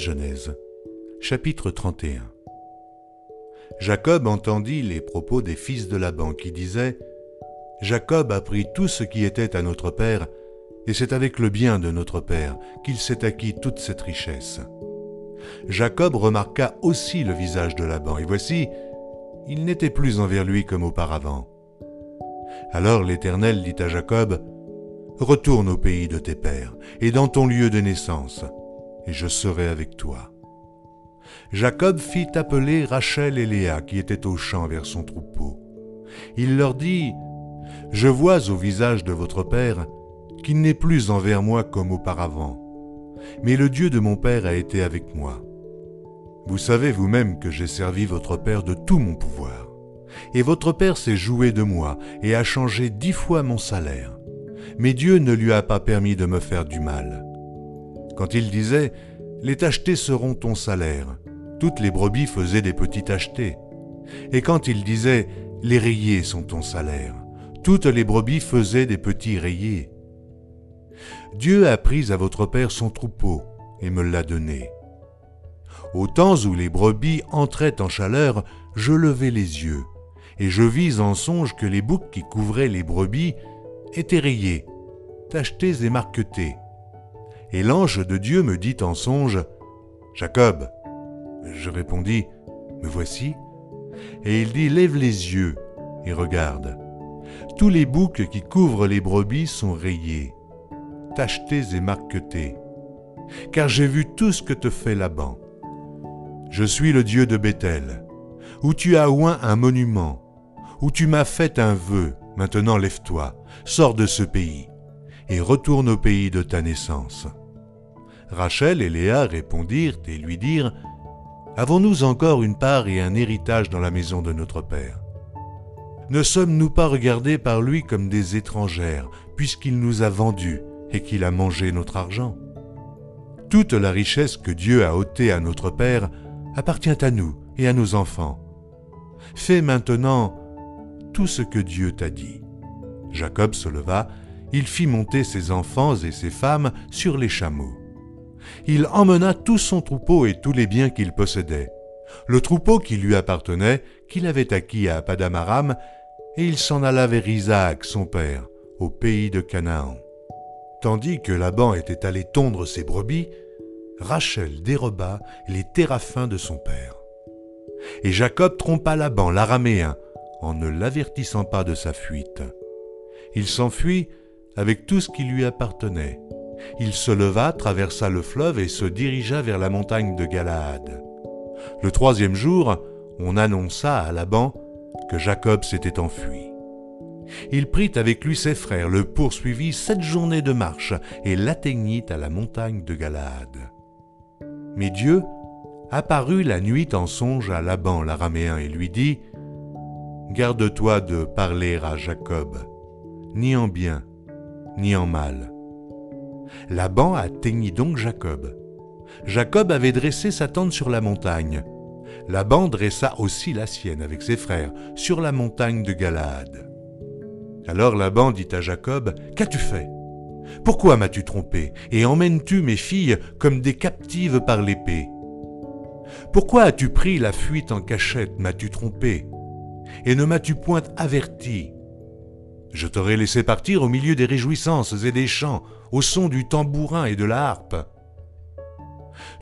Genèse, chapitre 31 Jacob entendit les propos des fils de Laban qui disaient Jacob a pris tout ce qui était à notre père, et c'est avec le bien de notre père qu'il s'est acquis toute cette richesse. Jacob remarqua aussi le visage de Laban, et voici, il n'était plus envers lui comme auparavant. Alors l'Éternel dit à Jacob, Retourne au pays de tes pères, et dans ton lieu de naissance, et je serai avec toi. Jacob fit appeler Rachel et Léa qui étaient au champ vers son troupeau. Il leur dit, Je vois au visage de votre père qu'il n'est plus envers moi comme auparavant, mais le Dieu de mon père a été avec moi. Vous savez vous-même que j'ai servi votre père de tout mon pouvoir, et votre père s'est joué de moi et a changé dix fois mon salaire, mais Dieu ne lui a pas permis de me faire du mal. Quand il disait, Les tachetés seront ton salaire, toutes les brebis faisaient des petits tachetés. Et quand il disait Les rayés sont ton salaire, toutes les brebis faisaient des petits rayés. Dieu a pris à votre père son troupeau et me l'a donné. Au temps où les brebis entraient en chaleur, je levai les yeux, et je vis en songe que les boucs qui couvraient les brebis étaient rayés, tachetés et marquetés. Et l'ange de Dieu me dit en songe, Jacob, je répondis, Me voici. Et il dit, Lève les yeux et regarde. Tous les boucs qui couvrent les brebis sont rayés, tachetés et marquetés. Car j'ai vu tout ce que te fait Laban. Je suis le Dieu de Bethel, où tu as oint un monument, où tu m'as fait un vœu. Maintenant lève-toi, sors de ce pays, et retourne au pays de ta naissance. Rachel et Léa répondirent et lui dirent, Avons-nous encore une part et un héritage dans la maison de notre Père? Ne sommes-nous pas regardés par lui comme des étrangères, puisqu'il nous a vendus et qu'il a mangé notre argent? Toute la richesse que Dieu a ôtée à notre Père appartient à nous et à nos enfants. Fais maintenant tout ce que Dieu t'a dit. Jacob se leva, il fit monter ses enfants et ses femmes sur les chameaux il emmena tout son troupeau et tous les biens qu'il possédait, le troupeau qui lui appartenait, qu'il avait acquis à Padamaram, et il s'en alla vers Isaac, son père, au pays de Canaan. Tandis que Laban était allé tondre ses brebis, Rachel déroba les téraphins de son père. Et Jacob trompa Laban, l'araméen, en ne l'avertissant pas de sa fuite. Il s'enfuit avec tout ce qui lui appartenait, il se leva, traversa le fleuve et se dirigea vers la montagne de Galaad. Le troisième jour, on annonça à Laban que Jacob s'était enfui. Il prit avec lui ses frères, le poursuivit sept journées de marche et l'atteignit à la montagne de Galaad. Mais Dieu apparut la nuit en songe à Laban l'araméen et lui dit Garde-toi de parler à Jacob, ni en bien, ni en mal Laban atteignit donc Jacob. Jacob avait dressé sa tente sur la montagne. Laban dressa aussi la sienne avec ses frères sur la montagne de Galaad. Alors Laban dit à Jacob, Qu'as-tu fait? Pourquoi m'as-tu trompé? Et emmènes-tu mes filles comme des captives par l'épée? Pourquoi as-tu pris la fuite en cachette, m'as-tu trompé? Et ne m'as-tu point averti? Je t'aurais laissé partir au milieu des réjouissances et des chants, au son du tambourin et de la harpe.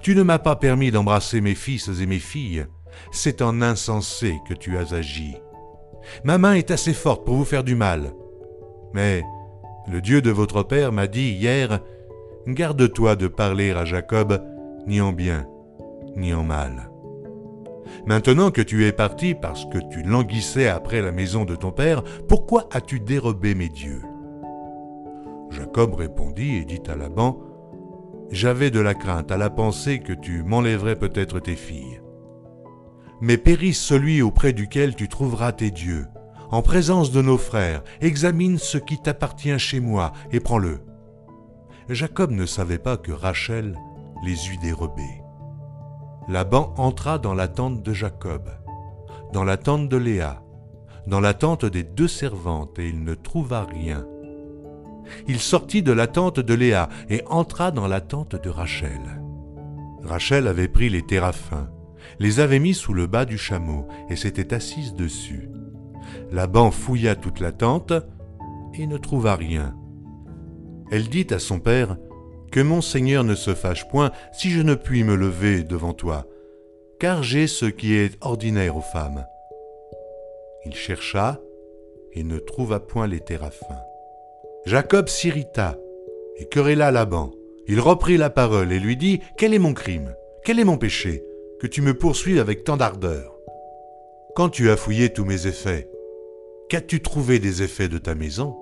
Tu ne m'as pas permis d'embrasser mes fils et mes filles, c'est en insensé que tu as agi. Ma main est assez forte pour vous faire du mal. Mais le Dieu de votre Père m'a dit hier, Garde-toi de parler à Jacob, ni en bien, ni en mal. Maintenant que tu es parti parce que tu languissais après la maison de ton père, pourquoi as-tu dérobé mes dieux? Jacob répondit et dit à Laban, J'avais de la crainte à la pensée que tu m'enlèverais peut-être tes filles. Mais périsse celui auprès duquel tu trouveras tes dieux. En présence de nos frères, examine ce qui t'appartient chez moi et prends-le. Jacob ne savait pas que Rachel les eût dérobés. Laban entra dans la tente de Jacob, dans la tente de Léa, dans la tente des deux servantes, et il ne trouva rien. Il sortit de la tente de Léa et entra dans la tente de Rachel. Rachel avait pris les téraphins, les avait mis sous le bas du chameau et s'était assise dessus. Laban fouilla toute la tente et ne trouva rien. Elle dit à son père, Que mon Seigneur ne se fâche point si je ne puis me lever devant toi, car j'ai ce qui est ordinaire aux femmes. Il chercha et ne trouva point les téraphins. Jacob s'irrita et querella Laban. Il reprit la parole et lui dit Quel est mon crime? Quel est mon péché? Que tu me poursuives avec tant d'ardeur Quand tu as fouillé tous mes effets, qu'as-tu trouvé des effets de ta maison?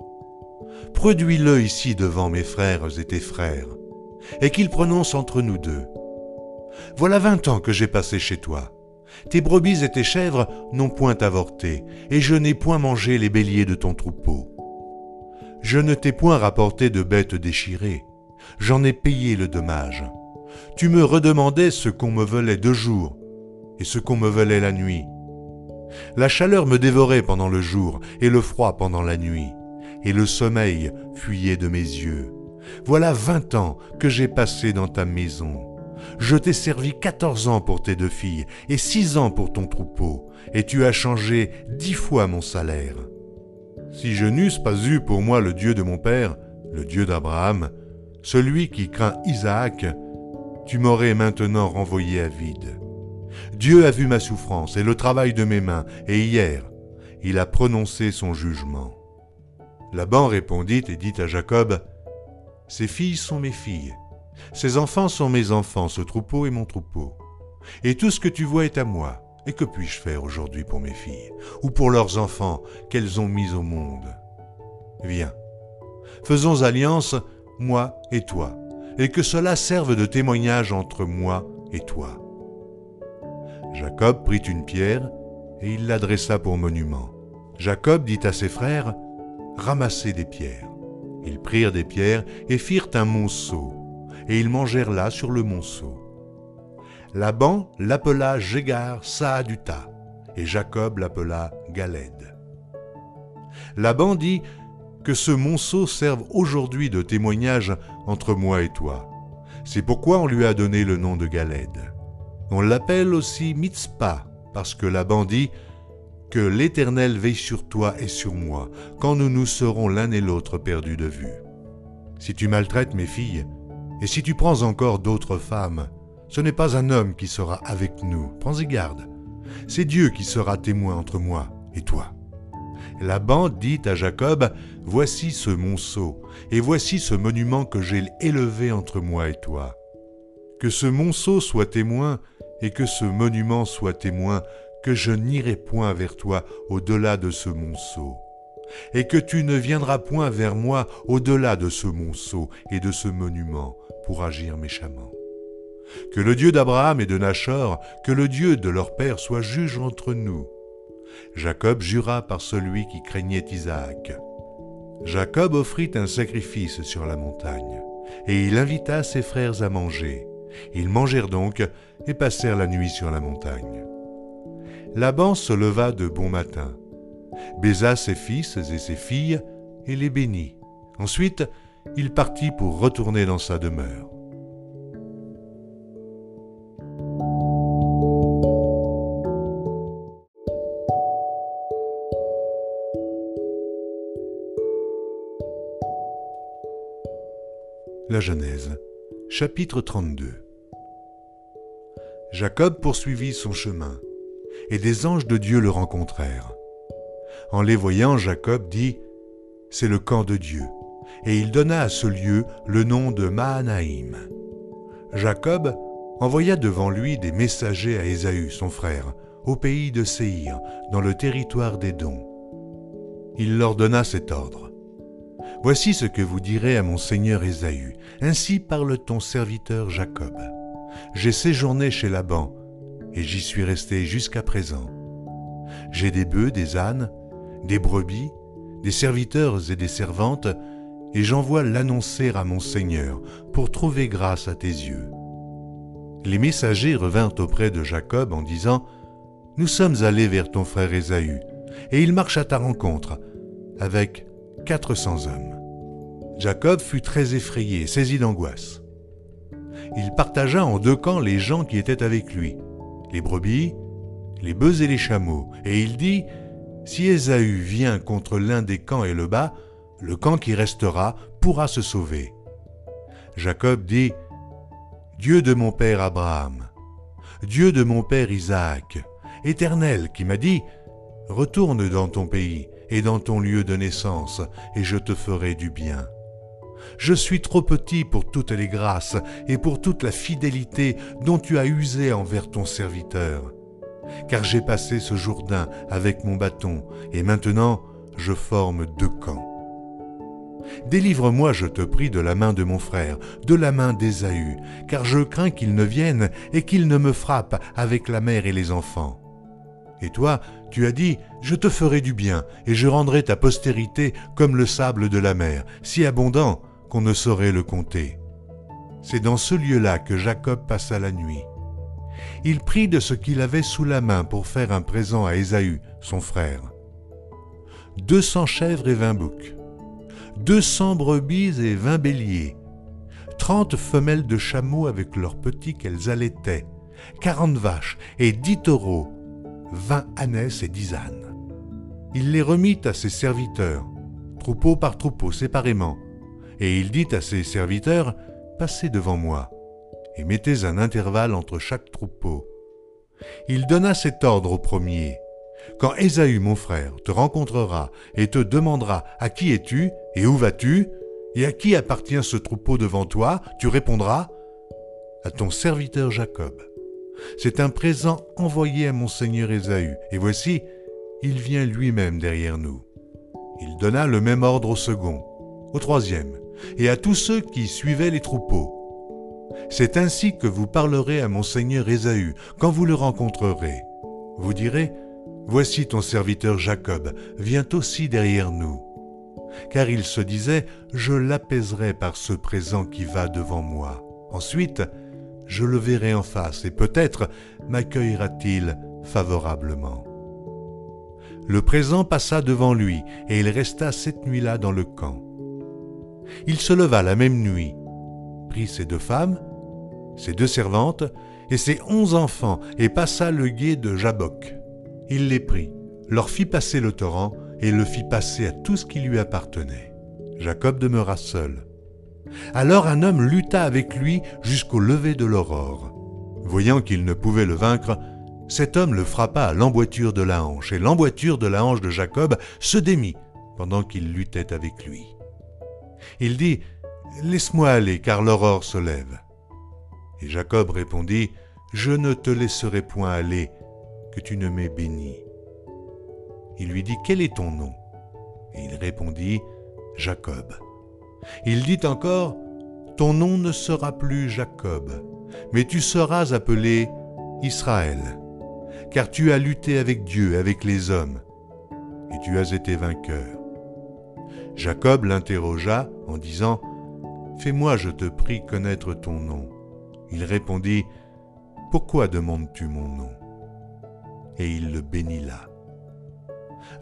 Produis-le ici devant mes frères et tes frères, et qu'ils prononcent entre nous deux. Voilà vingt ans que j'ai passé chez toi. Tes brebis et tes chèvres n'ont point avorté, et je n'ai point mangé les béliers de ton troupeau. Je ne t'ai point rapporté de bêtes déchirées, j'en ai payé le dommage. Tu me redemandais ce qu'on me volait de jour et ce qu'on me volait la nuit. La chaleur me dévorait pendant le jour et le froid pendant la nuit, et le sommeil fuyait de mes yeux. Voilà vingt ans que j'ai passé dans ta maison. Je t'ai servi quatorze ans pour tes deux filles et six ans pour ton troupeau, et tu as changé dix fois mon salaire. Si je n'eusse pas eu pour moi le Dieu de mon père, le Dieu d'Abraham, celui qui craint Isaac, tu m'aurais maintenant renvoyé à vide. Dieu a vu ma souffrance et le travail de mes mains, et hier, il a prononcé son jugement. Laban répondit et dit à Jacob, Ces filles sont mes filles, ces enfants sont mes enfants, ce troupeau est mon troupeau. Et tout ce que tu vois est à moi. Et que puis-je faire aujourd'hui pour mes filles, ou pour leurs enfants qu'elles ont mis au monde? Viens, faisons alliance, moi et toi, et que cela serve de témoignage entre moi et toi. Jacob prit une pierre, et il l'adressa pour monument. Jacob dit à ses frères, Ramassez des pierres. Ils prirent des pierres et firent un monceau, et ils mangèrent là sur le monceau. Laban l'appela Jégar Saaduta, et Jacob l'appela Galed. Laban dit que ce monceau serve aujourd'hui de témoignage entre moi et toi. C'est pourquoi on lui a donné le nom de Galed. On l'appelle aussi Mitzpah, parce que Laban dit que l'Éternel veille sur toi et sur moi, quand nous nous serons l'un et l'autre perdus de vue. Si tu maltraites mes filles, et si tu prends encore d'autres femmes, ce n'est pas un homme qui sera avec nous, prends-y garde. C'est Dieu qui sera témoin entre moi et toi. Laban dit à Jacob, Voici ce monceau, et voici ce monument que j'ai élevé entre moi et toi. Que ce monceau soit témoin, et que ce monument soit témoin, que je n'irai point vers toi au-delà de ce monceau et que tu ne viendras point vers moi au-delà de ce monceau et de ce monument pour agir méchamment. Que le Dieu d'Abraham et de Nachor, que le Dieu de leur père soit juge entre nous. Jacob jura par celui qui craignait Isaac. Jacob offrit un sacrifice sur la montagne, et il invita ses frères à manger. Ils mangèrent donc et passèrent la nuit sur la montagne. Laban se leva de bon matin baisa ses fils et ses filles et les bénit. Ensuite, il partit pour retourner dans sa demeure. Genèse, chapitre 32 Jacob poursuivit son chemin, et des anges de Dieu le rencontrèrent. En les voyant, Jacob dit, C'est le camp de Dieu. Et il donna à ce lieu le nom de Mahanaïm. Jacob envoya devant lui des messagers à Ésaü, son frère, au pays de Séhir, dans le territoire d'Édom. Il leur donna cet ordre. Voici ce que vous direz à mon seigneur Ésaü. Ainsi parle ton serviteur Jacob. J'ai séjourné chez Laban, et j'y suis resté jusqu'à présent. J'ai des bœufs, des ânes, des brebis, des serviteurs et des servantes, et j'envoie l'annoncer à mon Seigneur pour trouver grâce à tes yeux. Les messagers revinrent auprès de Jacob en disant, Nous sommes allés vers ton frère Ésaü, et il marche à ta rencontre, avec quatre cents hommes. Jacob fut très effrayé, saisi d'angoisse. il partagea en deux camps les gens qui étaient avec lui, les brebis, les bœufs et les chameaux, et il dit, Si Ésaü vient contre l'un des camps et le bat, le camp qui restera pourra se sauver. Jacob dit, Dieu de mon père Abraham, Dieu de mon père Isaac, Éternel qui m'a dit, Retourne dans ton pays et dans ton lieu de naissance, et je te ferai du bien. Je suis trop petit pour toutes les grâces et pour toute la fidélité dont tu as usé envers ton serviteur. Car j'ai passé ce Jourdain avec mon bâton, et maintenant je forme deux camps. Délivre-moi, je te prie, de la main de mon frère, de la main d'Ésaü, car je crains qu'il ne vienne et qu'il ne me frappe avec la mère et les enfants. Et toi, tu as dit, je te ferai du bien, et je rendrai ta postérité comme le sable de la mer, si abondant qu'on ne saurait le compter. C'est dans ce lieu-là que Jacob passa la nuit. Il prit de ce qu'il avait sous la main pour faire un présent à Ésaü, son frère. Deux cents chèvres et vingt boucs, deux cents brebis et vingt béliers, trente femelles de chameaux avec leurs petits qu'elles allaitaient, quarante vaches et dix taureaux, vingt ânesses et dix ânes. Il les remit à ses serviteurs, troupeau par troupeau séparément, et il dit à ses serviteurs, Passez devant moi, et mettez un intervalle entre chaque troupeau. Il donna cet ordre au premier. Quand Ésaü, mon frère, te rencontrera et te demandera à qui es-tu et où vas-tu, et à qui appartient ce troupeau devant toi, tu répondras à ton serviteur Jacob. C'est un présent envoyé à mon seigneur Ésaü, et voici, il vient lui-même derrière nous. Il donna le même ordre au second, au troisième, et à tous ceux qui suivaient les troupeaux. C'est ainsi que vous parlerez à mon seigneur Ésaü quand vous le rencontrerez. Vous direz, Voici ton serviteur Jacob, vient aussi derrière nous. Car il se disait, Je l'apaiserai par ce présent qui va devant moi. Ensuite, je le verrai en face et peut-être m'accueillera-t-il favorablement. Le présent passa devant lui et il resta cette nuit-là dans le camp. Il se leva la même nuit, prit ses deux femmes, ses deux servantes et ses onze enfants et passa le gué de Jabok. Il les prit, leur fit passer le torrent et le fit passer à tout ce qui lui appartenait. Jacob demeura seul. Alors un homme lutta avec lui jusqu'au lever de l'aurore. Voyant qu'il ne pouvait le vaincre, cet homme le frappa à l'emboîture de la hanche, et l'emboîture de la hanche de Jacob se démit pendant qu'il luttait avec lui. Il dit, Laisse-moi aller, car l'aurore se lève. Et Jacob répondit, Je ne te laisserai point aller, que tu ne m'aies béni. Il lui dit, Quel est ton nom? Et il répondit, Jacob. Il dit encore, Ton nom ne sera plus Jacob, mais tu seras appelé Israël, car tu as lutté avec Dieu, avec les hommes, et tu as été vainqueur. Jacob l'interrogea en disant, Fais-moi, je te prie, connaître ton nom. Il répondit, Pourquoi demandes-tu mon nom? Et il le bénit là.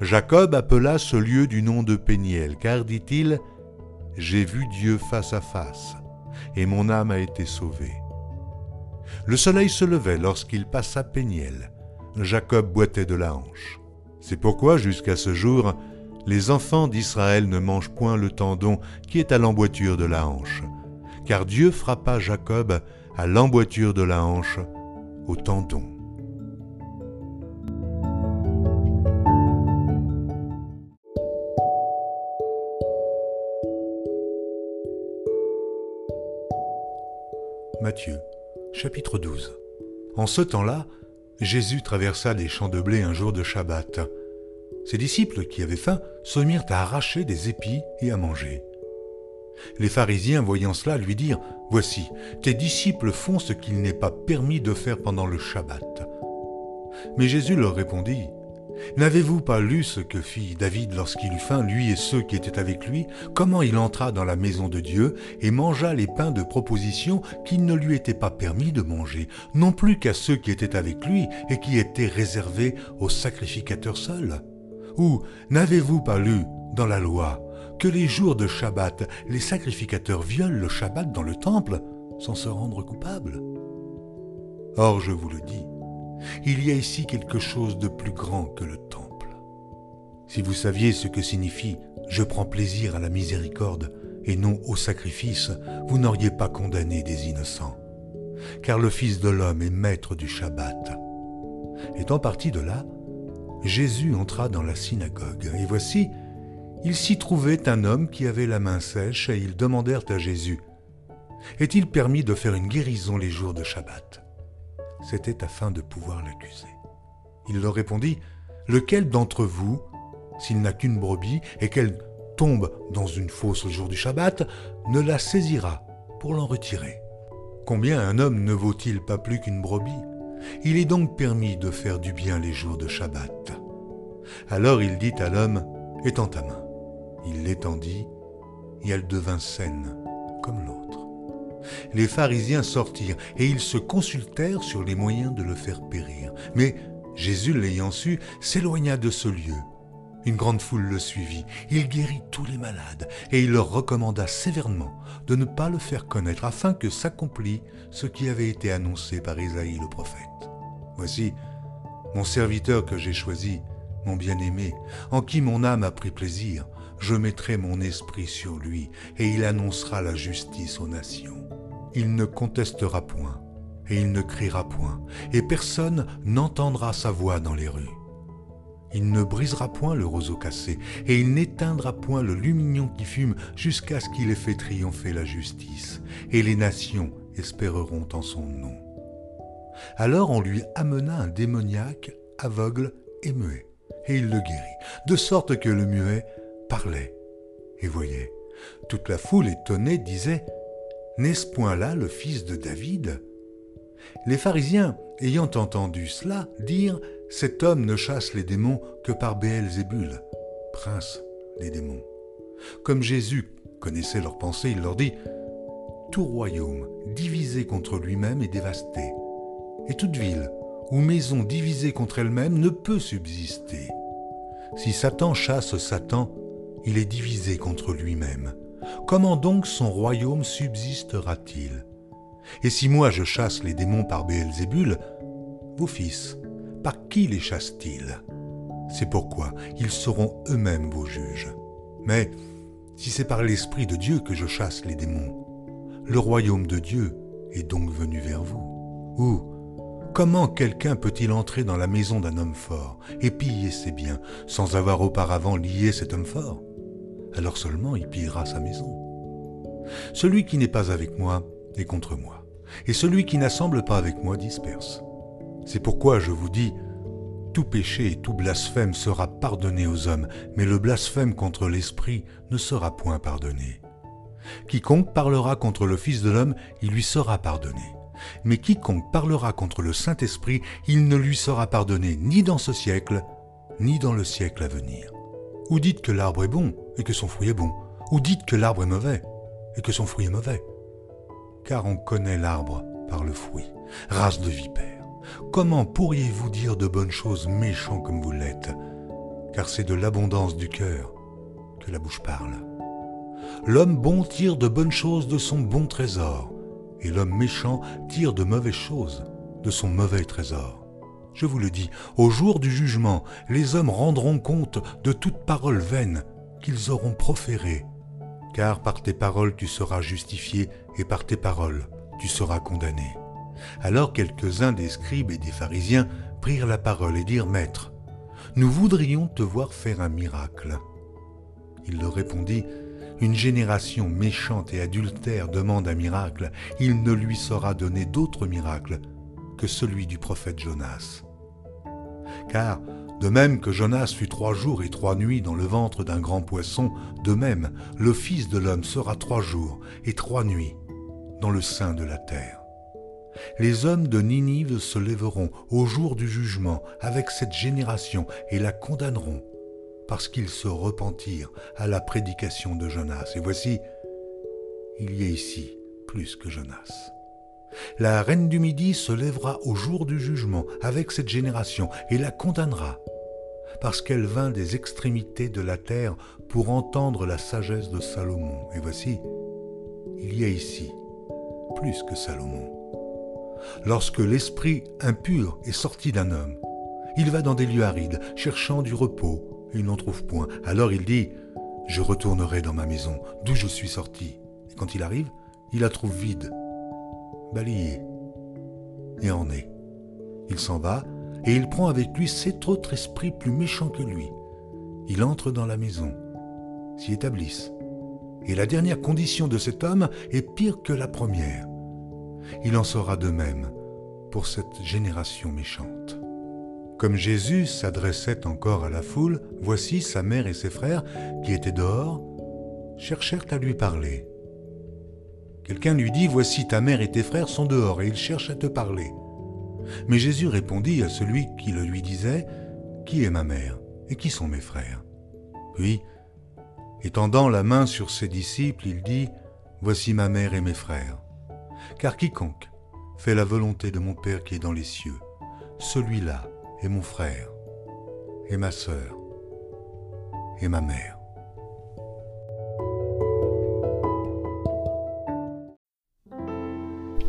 Jacob appela ce lieu du nom de Péniel, car, dit-il, J'ai vu Dieu face à face, et mon âme a été sauvée. Le soleil se levait lorsqu'il passa Péniel. Jacob boitait de la hanche. C'est pourquoi, jusqu'à ce jour, les enfants d'Israël ne mangent point le tendon qui est à l'emboîture de la hanche, car Dieu frappa Jacob à l'emboîture de la hanche, au tendon. Matthieu, chapitre 12 En ce temps-là, Jésus traversa des champs de blé un jour de Shabbat. Ses disciples, qui avaient faim, se mirent à arracher des épis et à manger. Les pharisiens, voyant cela, lui dirent, Voici, tes disciples font ce qu'il n'est pas permis de faire pendant le Shabbat. Mais Jésus leur répondit, N'avez-vous pas lu ce que fit David lorsqu'il eut faim, lui et ceux qui étaient avec lui, comment il entra dans la maison de Dieu et mangea les pains de proposition qu'il ne lui était pas permis de manger, non plus qu'à ceux qui étaient avec lui et qui étaient réservés aux sacrificateurs seuls Ou n'avez-vous pas lu dans la loi que les jours de Shabbat, les sacrificateurs violent le Shabbat dans le temple sans se rendre coupable Or, je vous le dis, il y a ici quelque chose de plus grand que le temple. Si vous saviez ce que signifie je prends plaisir à la miséricorde et non au sacrifice, vous n'auriez pas condamné des innocents. Car le Fils de l'homme est maître du Shabbat. Étant parti de là, Jésus entra dans la synagogue, et voici, il s'y trouvait un homme qui avait la main sèche, et ils demandèrent à Jésus, Est-il permis de faire une guérison les jours de Shabbat? C'était afin de pouvoir l'accuser. Il leur répondit, Lequel d'entre vous, s'il n'a qu'une brebis et qu'elle tombe dans une fosse le jour du Shabbat, ne la saisira pour l'en retirer? Combien un homme ne vaut-il pas plus qu'une brebis? Il est donc permis de faire du bien les jours de Shabbat. Alors il dit à l'homme, Étends ta main. Il l'étendit, et elle devint saine, comme l'autre. Les pharisiens sortirent, et ils se consultèrent sur les moyens de le faire périr. Mais Jésus, l'ayant su, s'éloigna de ce lieu. Une grande foule le suivit. Il guérit tous les malades, et il leur recommanda sévèrement de ne pas le faire connaître, afin que s'accomplît ce qui avait été annoncé par Isaïe le prophète. Voici mon serviteur que j'ai choisi, mon bien-aimé, en qui mon âme a pris plaisir je mettrai mon esprit sur lui, et il annoncera la justice aux nations. Il ne contestera point, et il ne criera point, et personne n'entendra sa voix dans les rues. Il ne brisera point le roseau cassé, et il n'éteindra point le lumignon qui fume, jusqu'à ce qu'il ait fait triompher la justice, et les nations espéreront en son nom. Alors on lui amena un démoniaque, aveugle et muet, et il le guérit, de sorte que le muet parlait et voyait. Toute la foule étonnée disait N'est-ce point là le fils de David? Les pharisiens, ayant entendu cela, dirent Cet homme ne chasse les démons que par Béelzébul, prince des démons. Comme Jésus connaissait leurs pensées, il leur dit Tout royaume divisé contre lui-même est dévasté, et toute ville ou maison divisée contre elle-même ne peut subsister. Si Satan chasse Satan, il est divisé contre lui-même. Comment donc son royaume subsistera-t-il? Et si moi je chasse les démons par Béelzébul, vos fils, par qui les chassent-ils? C'est pourquoi ils seront eux-mêmes vos juges. Mais si c'est par l'Esprit de Dieu que je chasse les démons, le royaume de Dieu est donc venu vers vous. Ou comment quelqu'un peut-il entrer dans la maison d'un homme fort et piller ses biens sans avoir auparavant lié cet homme fort? Alors seulement il pillera sa maison. Celui qui n'est pas avec moi est contre moi, et celui qui n'assemble pas avec moi disperse. C'est pourquoi je vous dis, tout péché et tout blasphème sera pardonné aux hommes, mais le blasphème contre l'Esprit ne sera point pardonné. Quiconque parlera contre le Fils de l'homme, il lui sera pardonné. Mais quiconque parlera contre le Saint-Esprit, il ne lui sera pardonné ni dans ce siècle, ni dans le siècle à venir. Ou dites que l'arbre est bon et que son fruit est bon. Ou dites que l'arbre est mauvais et que son fruit est mauvais. Car on connaît l'arbre par le fruit. Race de vipère. Comment pourriez-vous dire de bonnes choses méchants comme vous l'êtes? Car c'est de l'abondance du cœur que la bouche parle. L'homme bon tire de bonnes choses de son bon trésor, et l'homme méchant tire de mauvaises choses de son mauvais trésor. Je vous le dis, au jour du jugement, les hommes rendront compte de toute parole vaine qu'ils auront proférée. Car par tes paroles tu seras justifié, et par tes paroles tu seras condamné. Alors quelques-uns des scribes et des pharisiens prirent la parole et dirent, Maître, nous voudrions te voir faire un miracle. Il leur répondit, Une génération méchante et adultère demande un miracle, il ne lui sera donné d'autre miracle que celui du prophète Jonas. Car, de même que Jonas fut trois jours et trois nuits dans le ventre d'un grand poisson, de même le Fils de l'homme sera trois jours et trois nuits dans le sein de la terre. Les hommes de Ninive se lèveront au jour du jugement avec cette génération et la condamneront, parce qu'ils se repentirent à la prédication de Jonas. Et voici, il y a ici plus que Jonas. La reine du Midi se lèvera au jour du jugement avec cette génération et la condamnera, parce qu'elle vint des extrémités de la terre pour entendre la sagesse de Salomon. Et voici, il y a ici plus que Salomon. Lorsque l'esprit impur est sorti d'un homme, il va dans des lieux arides, cherchant du repos, et il n'en trouve point. Alors il dit, Je retournerai dans ma maison, d'où je suis sorti. Et quand il arrive, il la trouve vide, balayée, et en est. Il s'en va, et il prend avec lui sept autres esprits plus méchants que lui. Il entre dans la maison, s'y établissent. Et la dernière condition de cet homme est pire que la première. Il en sera de même pour cette génération méchante. Comme Jésus s'adressait encore à la foule, voici sa mère et ses frères, qui étaient dehors, cherchèrent à lui parler. Quelqu'un lui dit, Voici ta mère et tes frères sont dehors, et ils cherchent à te parler. Mais Jésus répondit à celui qui le lui disait, Qui est ma mère et qui sont mes frères? Puis, étendant la main sur ses disciples, il dit, Voici ma mère et mes frères. Car quiconque fait la volonté de mon Père qui est dans les cieux, celui-là et mon frère, et ma sœur, et ma mère.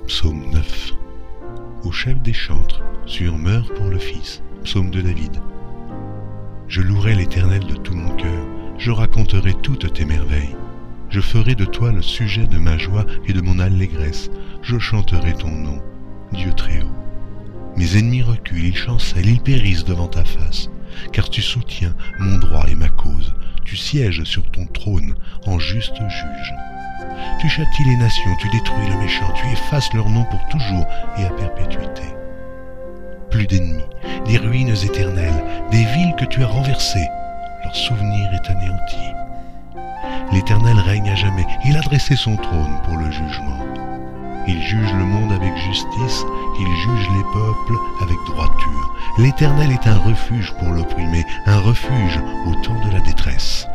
Psaume 9 Au chef des chantres, sur meurt pour le Fils. Psaume de David. Je louerai l'Éternel de tout mon cœur, je raconterai toutes tes merveilles. Je ferai de toi le sujet de ma joie et de mon allégresse, je chanterai ton nom, Dieu très haut. Mes ennemis reculent, ils chancellent, ils périssent devant ta face, car tu soutiens mon droit et ma cause, tu sièges sur ton trône en juste juge. Tu châties les nations, tu détruis le méchant, tu effaces leur nom pour toujours et à perpétuité. Plus d'ennemis, des ruines éternelles, des villes que tu as renversées, leur souvenir est anéanti. L'Éternel règne à jamais, il a dressé son trône pour le jugement. Il juge le monde avec justice, il juge les peuples avec droiture. L'Éternel est un refuge pour l'opprimé, un refuge au temps de la détresse.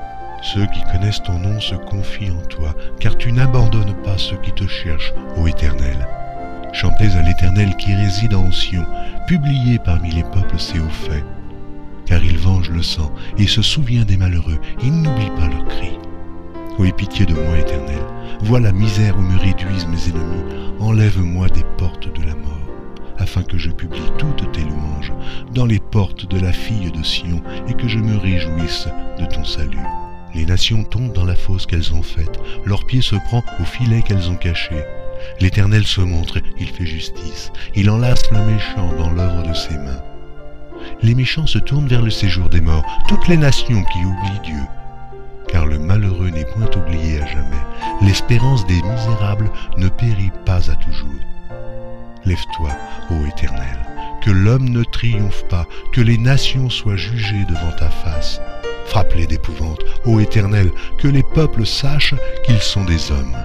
Ceux qui connaissent ton nom se confient en toi, car tu n'abandonnes pas ceux qui te cherchent, ô Éternel. Chantez à l'Éternel qui réside en Sion, publiez parmi les peuples ses hauts faits. Car il venge le sang et se souvient des malheureux, il n'oublie pas leurs cris. Ô pitié de moi, Éternel, vois la misère où me réduisent mes ennemis, enlève-moi des portes de la mort, afin que je publie toutes tes louanges dans les portes de la fille de Sion, et que je me réjouisse de ton salut. Les nations tombent dans la fosse qu'elles ont faite, leur pied se prend au filet qu'elles ont caché. L'Éternel se montre, il fait justice, il enlace le méchant dans l'œuvre de ses mains. Les méchants se tournent vers le séjour des morts, toutes les nations qui oublient Dieu car le malheureux n'est point oublié à jamais. L'espérance des misérables ne périt pas à toujours. Lève-toi, ô Éternel, que l'homme ne triomphe pas, que les nations soient jugées devant ta face. Frappe-les d'épouvante, ô Éternel, que les peuples sachent qu'ils sont des hommes.